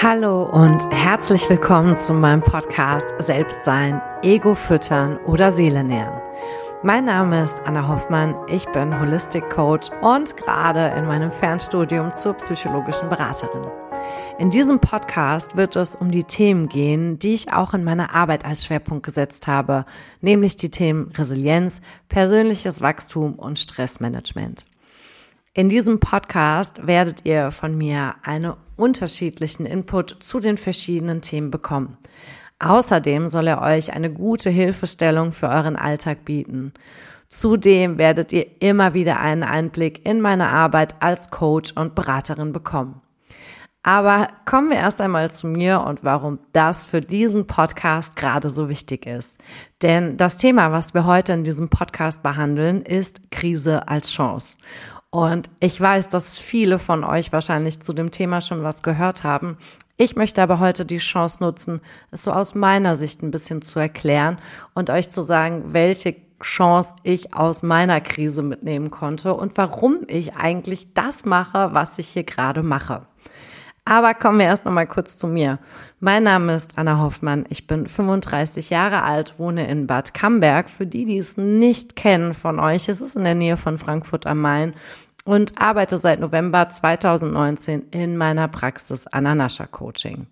Hallo und herzlich willkommen zu meinem Podcast Selbstsein, Ego füttern oder Seele nähren. Mein Name ist Anna Hoffmann, ich bin Holistic Coach und gerade in meinem Fernstudium zur psychologischen Beraterin. In diesem Podcast wird es um die Themen gehen, die ich auch in meiner Arbeit als Schwerpunkt gesetzt habe, nämlich die Themen Resilienz, persönliches Wachstum und Stressmanagement. In diesem Podcast werdet ihr von mir einen unterschiedlichen Input zu den verschiedenen Themen bekommen. Außerdem soll er euch eine gute Hilfestellung für euren Alltag bieten. Zudem werdet ihr immer wieder einen Einblick in meine Arbeit als Coach und Beraterin bekommen. Aber kommen wir erst einmal zu mir und warum das für diesen Podcast gerade so wichtig ist. Denn das Thema, was wir heute in diesem Podcast behandeln, ist Krise als Chance. Und ich weiß, dass viele von euch wahrscheinlich zu dem Thema schon was gehört haben. Ich möchte aber heute die Chance nutzen, es so aus meiner Sicht ein bisschen zu erklären und euch zu sagen, welche Chance ich aus meiner Krise mitnehmen konnte und warum ich eigentlich das mache, was ich hier gerade mache. Aber kommen wir erst noch mal kurz zu mir. Mein Name ist Anna Hoffmann. Ich bin 35 Jahre alt, wohne in Bad Camberg. Für die, die es nicht kennen von euch, es ist in der Nähe von Frankfurt am Main und arbeite seit November 2019 in meiner Praxis Ananascha Coaching.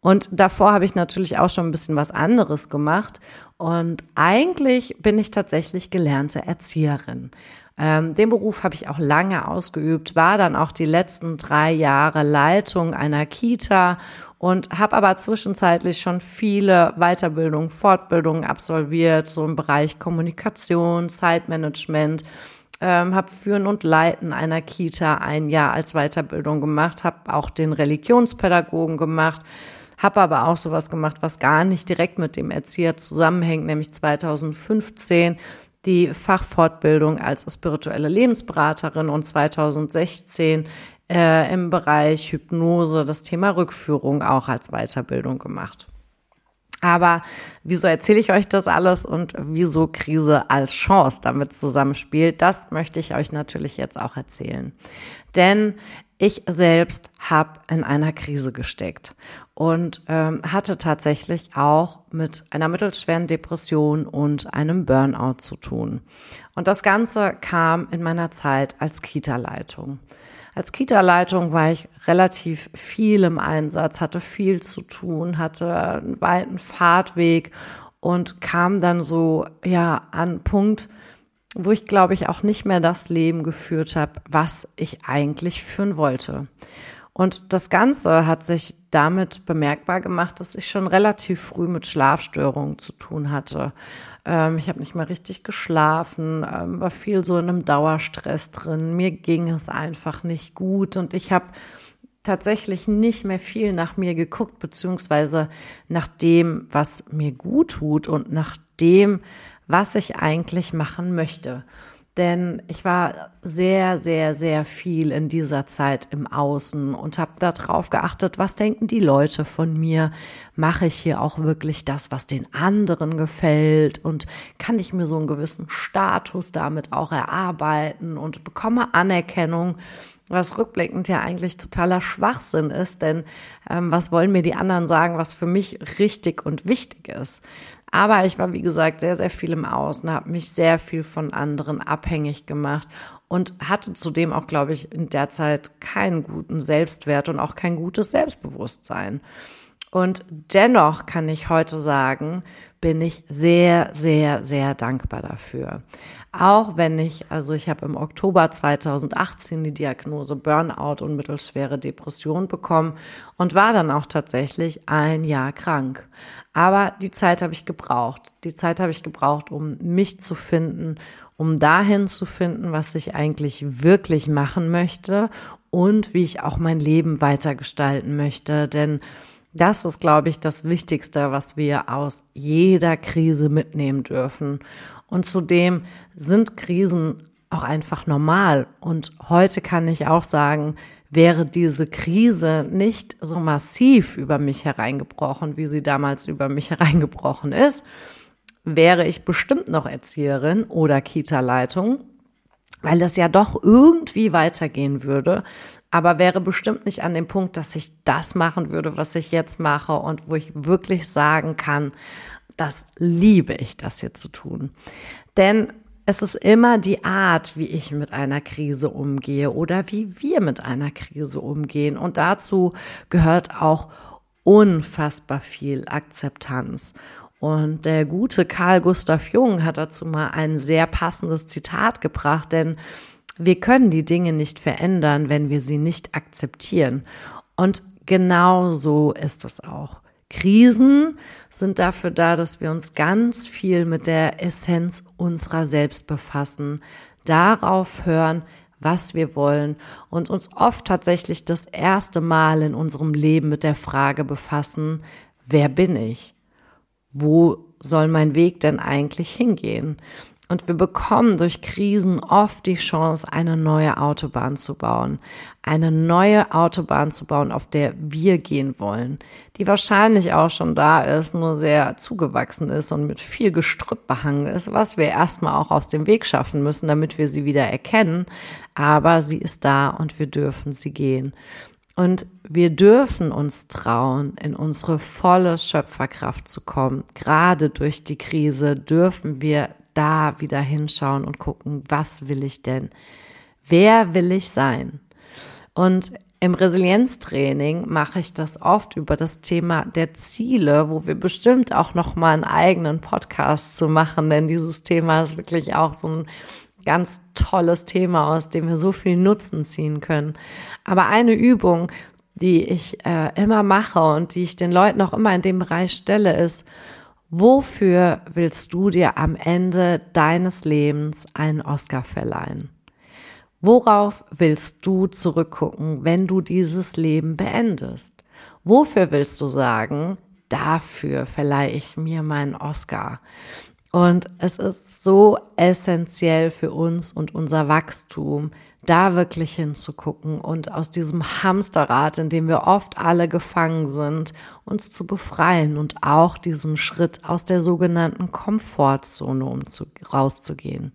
Und davor habe ich natürlich auch schon ein bisschen was anderes gemacht. Und eigentlich bin ich tatsächlich gelernte Erzieherin. Ähm, den Beruf habe ich auch lange ausgeübt, war dann auch die letzten drei Jahre Leitung einer Kita und habe aber zwischenzeitlich schon viele Weiterbildungen, Fortbildungen absolviert, so im Bereich Kommunikation, Zeitmanagement. Ähm, habe Führen und Leiten einer Kita ein Jahr als Weiterbildung gemacht, habe auch den Religionspädagogen gemacht, habe aber auch sowas gemacht, was gar nicht direkt mit dem Erzieher zusammenhängt, nämlich 2015 die Fachfortbildung als spirituelle Lebensberaterin und 2016 äh, im Bereich Hypnose das Thema Rückführung auch als Weiterbildung gemacht. Aber wieso erzähle ich euch das alles und wieso Krise als Chance damit zusammenspielt, das möchte ich euch natürlich jetzt auch erzählen. Denn ich selbst habe in einer Krise gesteckt und ähm, hatte tatsächlich auch mit einer mittelschweren Depression und einem Burnout zu tun. Und das Ganze kam in meiner Zeit als Kita-Leitung. Als Kita-Leitung war ich relativ viel im Einsatz, hatte viel zu tun, hatte einen weiten Fahrtweg und kam dann so, ja, an Punkt, wo ich glaube ich auch nicht mehr das Leben geführt habe, was ich eigentlich führen wollte. Und das Ganze hat sich damit bemerkbar gemacht, dass ich schon relativ früh mit Schlafstörungen zu tun hatte. Ähm, ich habe nicht mehr richtig geschlafen, ähm, war viel so in einem Dauerstress drin. Mir ging es einfach nicht gut und ich habe tatsächlich nicht mehr viel nach mir geguckt, beziehungsweise nach dem, was mir gut tut und nach dem, was ich eigentlich machen möchte. Denn ich war sehr, sehr, sehr viel in dieser Zeit im Außen und habe darauf geachtet, was denken die Leute von mir? Mache ich hier auch wirklich das, was den anderen gefällt? Und kann ich mir so einen gewissen Status damit auch erarbeiten und bekomme Anerkennung? Was rückblickend ja eigentlich totaler Schwachsinn ist, denn ähm, was wollen mir die anderen sagen, was für mich richtig und wichtig ist? Aber ich war, wie gesagt, sehr, sehr viel im Außen, habe mich sehr viel von anderen abhängig gemacht und hatte zudem auch, glaube ich, in der Zeit keinen guten Selbstwert und auch kein gutes Selbstbewusstsein. Und dennoch kann ich heute sagen, bin ich sehr, sehr, sehr dankbar dafür. Auch wenn ich, also ich habe im Oktober 2018 die Diagnose Burnout und mittelschwere Depression bekommen und war dann auch tatsächlich ein Jahr krank. Aber die Zeit habe ich gebraucht. Die Zeit habe ich gebraucht, um mich zu finden, um dahin zu finden, was ich eigentlich wirklich machen möchte und wie ich auch mein Leben weitergestalten möchte. Denn das ist, glaube ich, das Wichtigste, was wir aus jeder Krise mitnehmen dürfen. Und zudem sind Krisen auch einfach normal. Und heute kann ich auch sagen, wäre diese Krise nicht so massiv über mich hereingebrochen, wie sie damals über mich hereingebrochen ist, wäre ich bestimmt noch Erzieherin oder Kita-Leitung. weil das ja doch irgendwie weitergehen würde, aber wäre bestimmt nicht an dem Punkt, dass ich das machen würde, was ich jetzt mache und wo ich wirklich sagen kann, das liebe ich, das hier zu tun. Denn es ist immer die Art, wie ich mit einer Krise umgehe oder wie wir mit einer Krise umgehen. Und dazu gehört auch unfassbar viel Akzeptanz. Und der gute Karl Gustav Jung hat dazu mal ein sehr passendes Zitat gebracht, denn wir können die Dinge nicht verändern, wenn wir sie nicht akzeptieren. Und genau so ist es auch. Krisen sind dafür da, dass wir uns ganz viel mit der Essenz unserer selbst befassen, darauf hören, was wir wollen und uns oft tatsächlich das erste Mal in unserem Leben mit der Frage befassen, wer bin ich? Wo soll mein Weg denn eigentlich hingehen? Und wir bekommen durch Krisen oft die Chance, eine neue Autobahn zu bauen. Eine neue Autobahn zu bauen, auf der wir gehen wollen. Die wahrscheinlich auch schon da ist, nur sehr zugewachsen ist und mit viel Gestrüpp behangen ist, was wir erstmal auch aus dem Weg schaffen müssen, damit wir sie wieder erkennen. Aber sie ist da und wir dürfen sie gehen. Und wir dürfen uns trauen, in unsere volle Schöpferkraft zu kommen. Gerade durch die Krise dürfen wir da wieder hinschauen und gucken, was will ich denn? Wer will ich sein? Und im Resilienztraining mache ich das oft über das Thema der Ziele, wo wir bestimmt auch noch mal einen eigenen Podcast zu machen, denn dieses Thema ist wirklich auch so ein ganz tolles Thema, aus dem wir so viel Nutzen ziehen können. Aber eine Übung, die ich äh, immer mache und die ich den Leuten auch immer in dem Bereich stelle, ist, Wofür willst du dir am Ende deines Lebens einen Oscar verleihen? Worauf willst du zurückgucken, wenn du dieses Leben beendest? Wofür willst du sagen, dafür verleihe ich mir meinen Oscar? Und es ist so essentiell für uns und unser Wachstum, da wirklich hinzugucken und aus diesem Hamsterrad, in dem wir oft alle gefangen sind, uns zu befreien und auch diesen Schritt aus der sogenannten Komfortzone um zu, rauszugehen.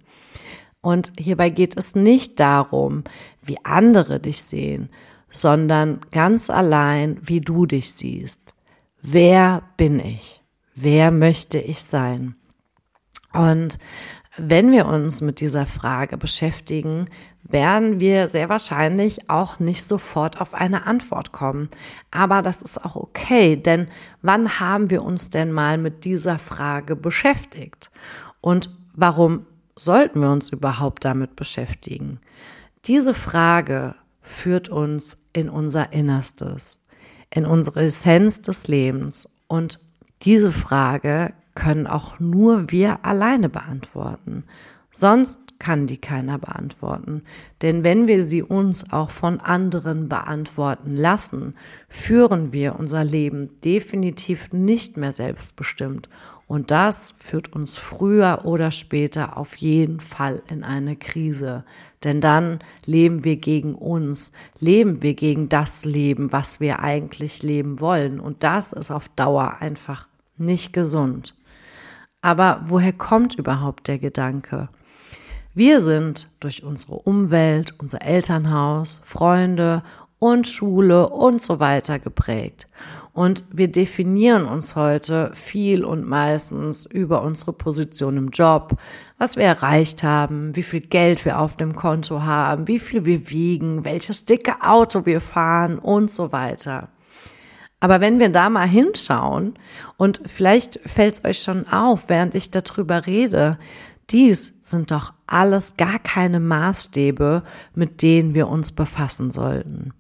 Und hierbei geht es nicht darum, wie andere dich sehen, sondern ganz allein, wie du dich siehst. Wer bin ich? Wer möchte ich sein? Und wenn wir uns mit dieser Frage beschäftigen, werden wir sehr wahrscheinlich auch nicht sofort auf eine Antwort kommen. Aber das ist auch okay, denn wann haben wir uns denn mal mit dieser Frage beschäftigt? Und warum sollten wir uns überhaupt damit beschäftigen? Diese Frage führt uns in unser Innerstes, in unsere Essenz des Lebens. Und diese Frage können auch nur wir alleine beantworten. Sonst kann die keiner beantworten. Denn wenn wir sie uns auch von anderen beantworten lassen, führen wir unser Leben definitiv nicht mehr selbstbestimmt. Und das führt uns früher oder später auf jeden Fall in eine Krise. Denn dann leben wir gegen uns, leben wir gegen das Leben, was wir eigentlich leben wollen. Und das ist auf Dauer einfach nicht gesund. Aber woher kommt überhaupt der Gedanke? Wir sind durch unsere Umwelt, unser Elternhaus, Freunde und Schule und so weiter geprägt. Und wir definieren uns heute viel und meistens über unsere Position im Job, was wir erreicht haben, wie viel Geld wir auf dem Konto haben, wie viel wir wiegen, welches dicke Auto wir fahren und so weiter. Aber wenn wir da mal hinschauen und vielleicht fällt es euch schon auf, während ich darüber rede, dies sind doch alles gar keine Maßstäbe, mit denen wir uns befassen sollten.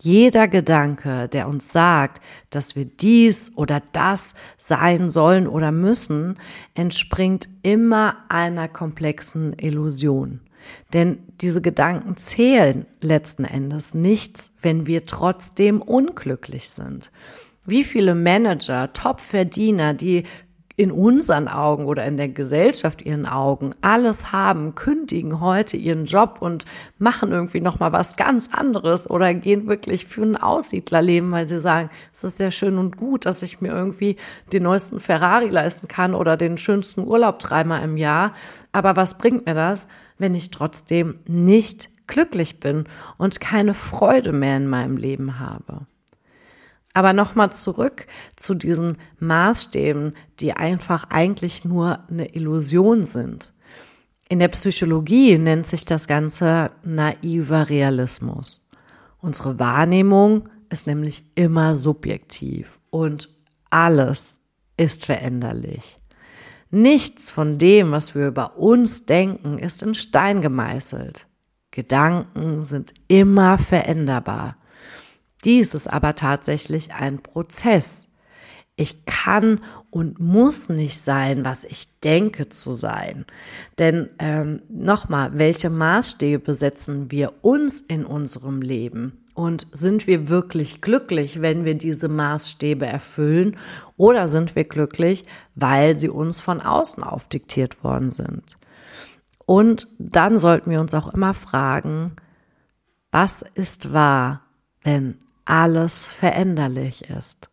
Jeder Gedanke, der uns sagt, dass wir dies oder das sein sollen oder müssen, entspringt immer einer komplexen Illusion. Denn diese Gedanken zählen letzten Endes nichts, wenn wir trotzdem unglücklich sind. Wie viele Manager, Top-Verdiener, die in unseren Augen oder in der Gesellschaft ihren Augen alles haben, kündigen heute ihren Job und machen irgendwie noch mal was ganz anderes oder gehen wirklich für ein Aussiedlerleben, weil sie sagen, es ist sehr schön und gut, dass ich mir irgendwie den neuesten Ferrari leisten kann oder den schönsten Urlaub dreimal im Jahr. Aber was bringt mir das, wenn ich trotzdem nicht glücklich bin und keine Freude mehr in meinem Leben habe? Aber nochmal zurück zu diesen Maßstäben, die einfach eigentlich nur eine Illusion sind. In der Psychologie nennt sich das Ganze naiver Realismus. Unsere Wahrnehmung ist nämlich immer subjektiv und alles ist veränderlich. Nichts von dem, was wir über uns denken, ist in Stein gemeißelt. Gedanken sind immer veränderbar. Dies ist aber tatsächlich ein Prozess. Ich kann und muss nicht sein, was ich denke zu sein. Denn ähm, nochmal, welche Maßstäbe setzen wir uns in unserem Leben? Und sind wir wirklich glücklich, wenn wir diese Maßstäbe erfüllen? Oder sind wir glücklich, weil sie uns von außen aufdiktiert worden sind? Und dann sollten wir uns auch immer fragen, was ist wahr, wenn alles veränderlich ist.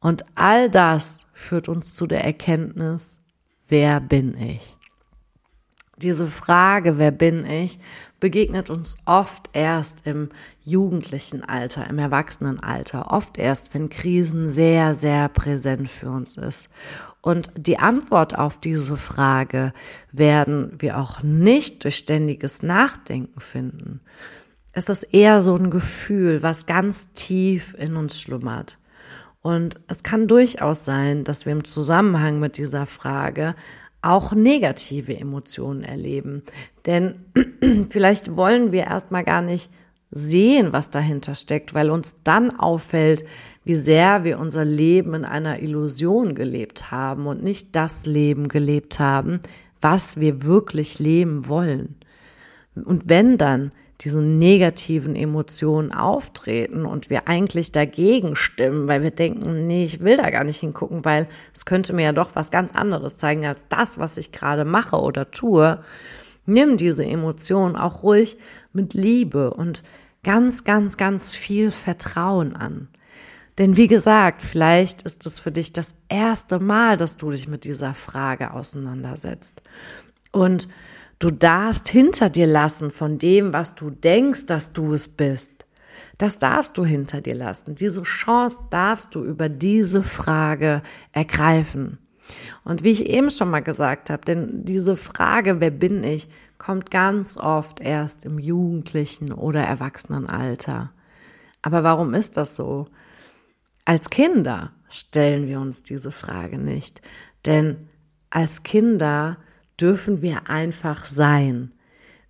Und all das führt uns zu der Erkenntnis, wer bin ich? Diese Frage, wer bin ich, begegnet uns oft erst im jugendlichen Alter, im Erwachsenenalter, oft erst, wenn Krisen sehr, sehr präsent für uns ist. Und die Antwort auf diese Frage werden wir auch nicht durch ständiges Nachdenken finden, ist eher so ein Gefühl, was ganz tief in uns schlummert. Und es kann durchaus sein, dass wir im Zusammenhang mit dieser Frage auch negative Emotionen erleben. Denn vielleicht wollen wir erstmal gar nicht sehen, was dahinter steckt, weil uns dann auffällt, wie sehr wir unser Leben in einer Illusion gelebt haben und nicht das Leben gelebt haben, was wir wirklich leben wollen. Und wenn dann diese negativen Emotionen auftreten und wir eigentlich dagegen stimmen, weil wir denken, nee, ich will da gar nicht hingucken, weil es könnte mir ja doch was ganz anderes zeigen als das, was ich gerade mache oder tue. Nimm diese Emotionen auch ruhig mit Liebe und ganz, ganz, ganz viel Vertrauen an. Denn wie gesagt, vielleicht ist es für dich das erste Mal, dass du dich mit dieser Frage auseinandersetzt. Und Du darfst hinter dir lassen von dem, was du denkst, dass du es bist. Das darfst du hinter dir lassen. Diese Chance darfst du über diese Frage ergreifen. Und wie ich eben schon mal gesagt habe, denn diese Frage, wer bin ich, kommt ganz oft erst im jugendlichen oder Erwachsenenalter. Aber warum ist das so? Als Kinder stellen wir uns diese Frage nicht. Denn als Kinder dürfen wir einfach sein.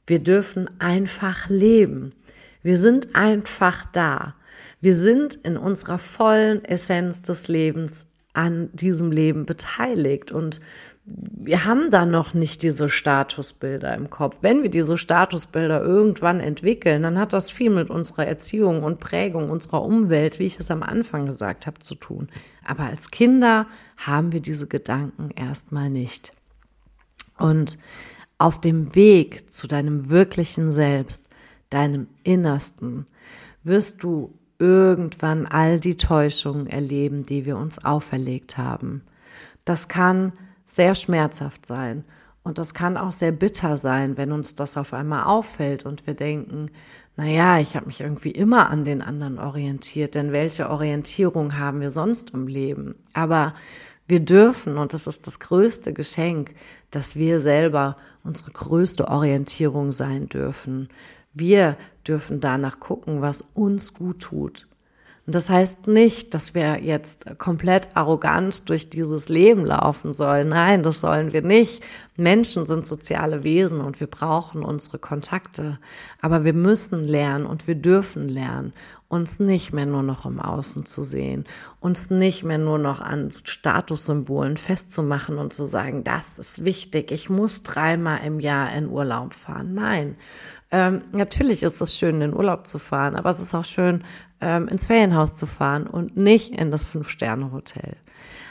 Wir dürfen einfach leben. Wir sind einfach da. Wir sind in unserer vollen Essenz des Lebens an diesem Leben beteiligt und wir haben da noch nicht diese Statusbilder im Kopf. Wenn wir diese Statusbilder irgendwann entwickeln, dann hat das viel mit unserer Erziehung und Prägung unserer Umwelt, wie ich es am Anfang gesagt habe, zu tun. Aber als Kinder haben wir diese Gedanken erstmal nicht. Und auf dem Weg zu deinem wirklichen Selbst, deinem Innersten, wirst du irgendwann all die Täuschungen erleben, die wir uns auferlegt haben. Das kann sehr schmerzhaft sein und das kann auch sehr bitter sein, wenn uns das auf einmal auffällt und wir denken, na ja, ich habe mich irgendwie immer an den anderen orientiert, denn welche Orientierung haben wir sonst im Leben? Aber wir dürfen, und das ist das größte Geschenk, dass wir selber unsere größte Orientierung sein dürfen. Wir dürfen danach gucken, was uns gut tut. Und das heißt nicht, dass wir jetzt komplett arrogant durch dieses Leben laufen sollen. Nein, das sollen wir nicht. Menschen sind soziale Wesen und wir brauchen unsere Kontakte. Aber wir müssen lernen und wir dürfen lernen, uns nicht mehr nur noch im Außen zu sehen, uns nicht mehr nur noch an Statussymbolen festzumachen und zu sagen, das ist wichtig, ich muss dreimal im Jahr in Urlaub fahren. Nein, ähm, natürlich ist es schön, in Urlaub zu fahren, aber es ist auch schön, ähm, ins Ferienhaus zu fahren und nicht in das Fünf-Sterne-Hotel.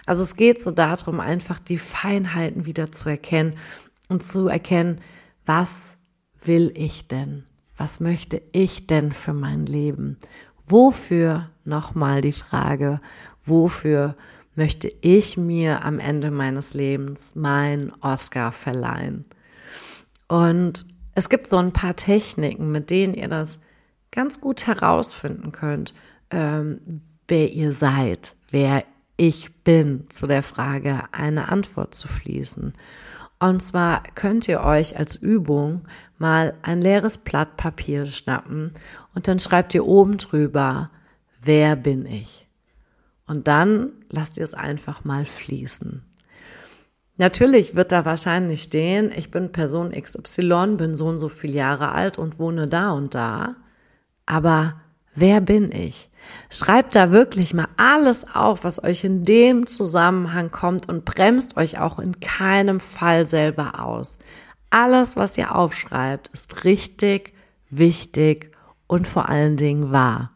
Also es geht so darum, einfach die Feinheiten wieder zu erkennen und zu erkennen, was will ich denn? Was möchte ich denn für mein Leben? Wofür, nochmal die Frage, wofür möchte ich mir am Ende meines Lebens mein Oscar verleihen? Und es gibt so ein paar Techniken, mit denen ihr das ganz gut herausfinden könnt, ähm, wer ihr seid, wer ich bin, zu der Frage eine Antwort zu fließen. Und zwar könnt ihr euch als Übung mal ein leeres Blatt Papier schnappen und dann schreibt ihr oben drüber, wer bin ich? Und dann lasst ihr es einfach mal fließen. Natürlich wird da wahrscheinlich stehen, ich bin Person XY, bin so und so viele Jahre alt und wohne da und da. Aber wer bin ich? Schreibt da wirklich mal alles auf, was euch in dem Zusammenhang kommt und bremst euch auch in keinem Fall selber aus. Alles, was ihr aufschreibt, ist richtig, wichtig und vor allen Dingen wahr.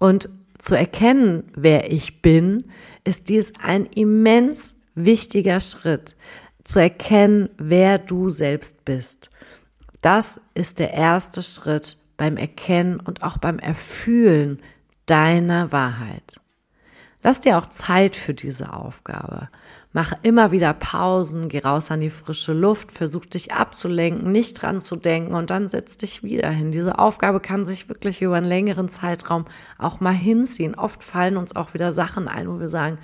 Und zu erkennen, wer ich bin, ist dies ein immens wichtiger Schritt. Zu erkennen, wer du selbst bist. Das ist der erste Schritt beim Erkennen und auch beim Erfühlen deiner Wahrheit. Lass dir auch Zeit für diese Aufgabe. Mach immer wieder Pausen, geh raus an die frische Luft, versuch dich abzulenken, nicht dran zu denken und dann setz dich wieder hin. Diese Aufgabe kann sich wirklich über einen längeren Zeitraum auch mal hinziehen. Oft fallen uns auch wieder Sachen ein, wo wir sagen,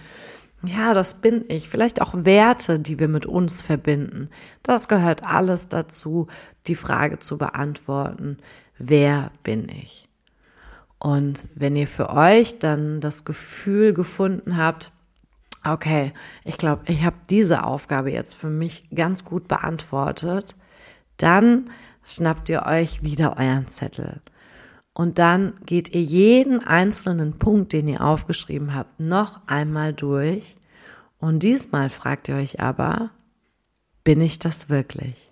ja, das bin ich. Vielleicht auch Werte, die wir mit uns verbinden. Das gehört alles dazu, die Frage zu beantworten, wer bin ich? Und wenn ihr für euch dann das Gefühl gefunden habt, okay, ich glaube, ich habe diese Aufgabe jetzt für mich ganz gut beantwortet, dann schnappt ihr euch wieder euren Zettel. Und dann geht ihr jeden einzelnen Punkt, den ihr aufgeschrieben habt, noch einmal durch. Und diesmal fragt ihr euch aber, bin ich das wirklich?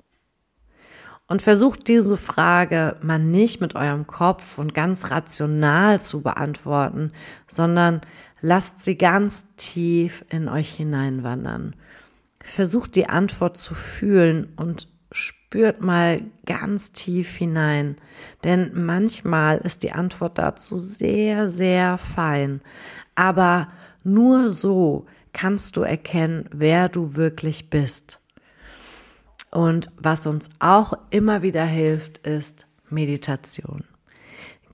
Und versucht diese Frage mal nicht mit eurem Kopf und ganz rational zu beantworten, sondern lasst sie ganz tief in euch hineinwandern. Versucht die Antwort zu fühlen und spürt mal ganz tief hinein, denn manchmal ist die Antwort dazu sehr, sehr fein. Aber nur so kannst du erkennen, wer du wirklich bist. Und was uns auch immer wieder hilft, ist Meditation.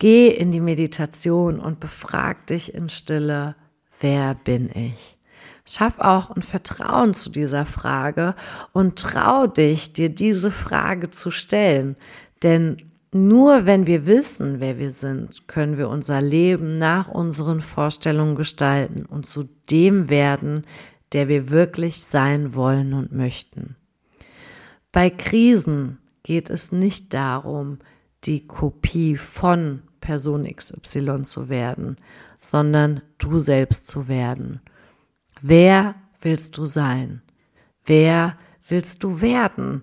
Geh in die Meditation und befrag dich in Stille, wer bin ich? Schaff auch ein Vertrauen zu dieser Frage und trau dich, dir diese Frage zu stellen. Denn nur wenn wir wissen, wer wir sind, können wir unser Leben nach unseren Vorstellungen gestalten und zu dem werden, der wir wirklich sein wollen und möchten. Bei Krisen geht es nicht darum, die Kopie von Person XY zu werden, sondern du selbst zu werden. Wer willst du sein? Wer willst du werden?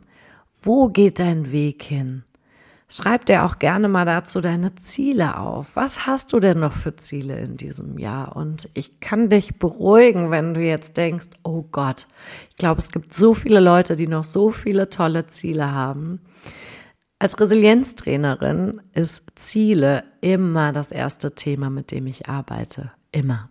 Wo geht dein Weg hin? Schreib dir auch gerne mal dazu deine Ziele auf. Was hast du denn noch für Ziele in diesem Jahr? Und ich kann dich beruhigen, wenn du jetzt denkst, oh Gott, ich glaube, es gibt so viele Leute, die noch so viele tolle Ziele haben. Als Resilienztrainerin ist Ziele immer das erste Thema, mit dem ich arbeite. Immer.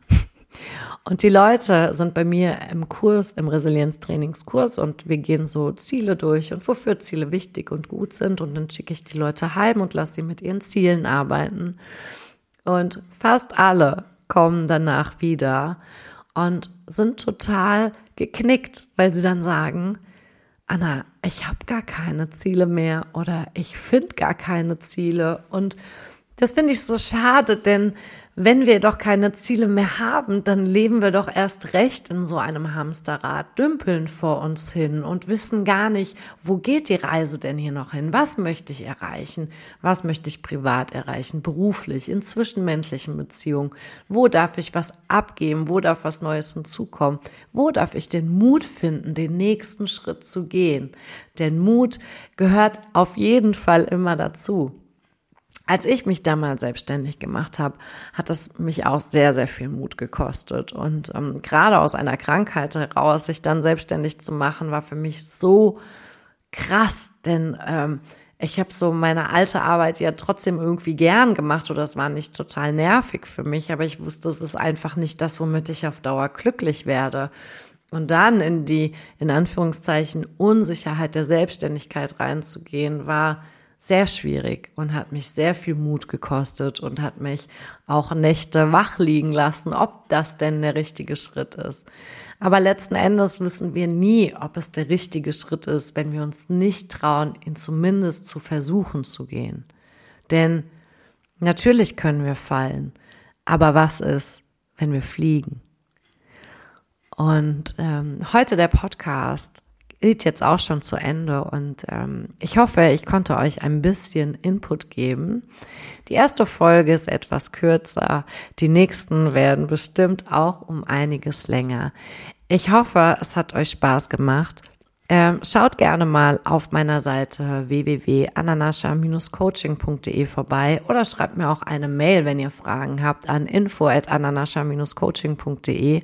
Und die Leute sind bei mir im Kurs, im Resilienztrainingskurs und wir gehen so Ziele durch und wofür Ziele wichtig und gut sind. Und dann schicke ich die Leute heim und lasse sie mit ihren Zielen arbeiten. Und fast alle kommen danach wieder und sind total geknickt, weil sie dann sagen, Anna, ich habe gar keine Ziele mehr oder ich finde gar keine Ziele. Und das finde ich so schade, denn wenn wir doch keine Ziele mehr haben, dann leben wir doch erst recht in so einem Hamsterrad, dümpeln vor uns hin und wissen gar nicht, wo geht die Reise denn hier noch hin? Was möchte ich erreichen? Was möchte ich privat erreichen, beruflich, in zwischenmenschlichen Beziehungen? Wo darf ich was abgeben? Wo darf was Neues hinzukommen? Wo darf ich den Mut finden, den nächsten Schritt zu gehen? Denn Mut gehört auf jeden Fall immer dazu. Als ich mich damals selbstständig gemacht habe, hat es mich auch sehr, sehr viel Mut gekostet. Und ähm, gerade aus einer Krankheit heraus, sich dann selbstständig zu machen, war für mich so krass, denn ähm, ich habe so meine alte Arbeit ja trotzdem irgendwie gern gemacht oder es war nicht total nervig für mich, aber ich wusste, es ist einfach nicht das, womit ich auf Dauer glücklich werde. Und dann in die, in Anführungszeichen, Unsicherheit der Selbstständigkeit reinzugehen, war sehr schwierig und hat mich sehr viel Mut gekostet und hat mich auch Nächte wach liegen lassen, ob das denn der richtige Schritt ist. Aber letzten Endes wissen wir nie, ob es der richtige Schritt ist, wenn wir uns nicht trauen, ihn zumindest zu versuchen zu gehen. Denn natürlich können wir fallen, aber was ist, wenn wir fliegen? Und ähm, heute der Podcast geht jetzt auch schon zu Ende und ähm, ich hoffe, ich konnte euch ein bisschen Input geben. Die erste Folge ist etwas kürzer, die nächsten werden bestimmt auch um einiges länger. Ich hoffe, es hat euch Spaß gemacht. Ähm, schaut gerne mal auf meiner Seite www.ananascha-coaching.de vorbei oder schreibt mir auch eine Mail, wenn ihr Fragen habt, an info.ananascha-coaching.de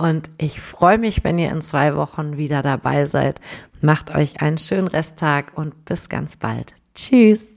und ich freue mich, wenn ihr in zwei Wochen wieder dabei seid. Macht euch einen schönen Resttag und bis ganz bald. Tschüss.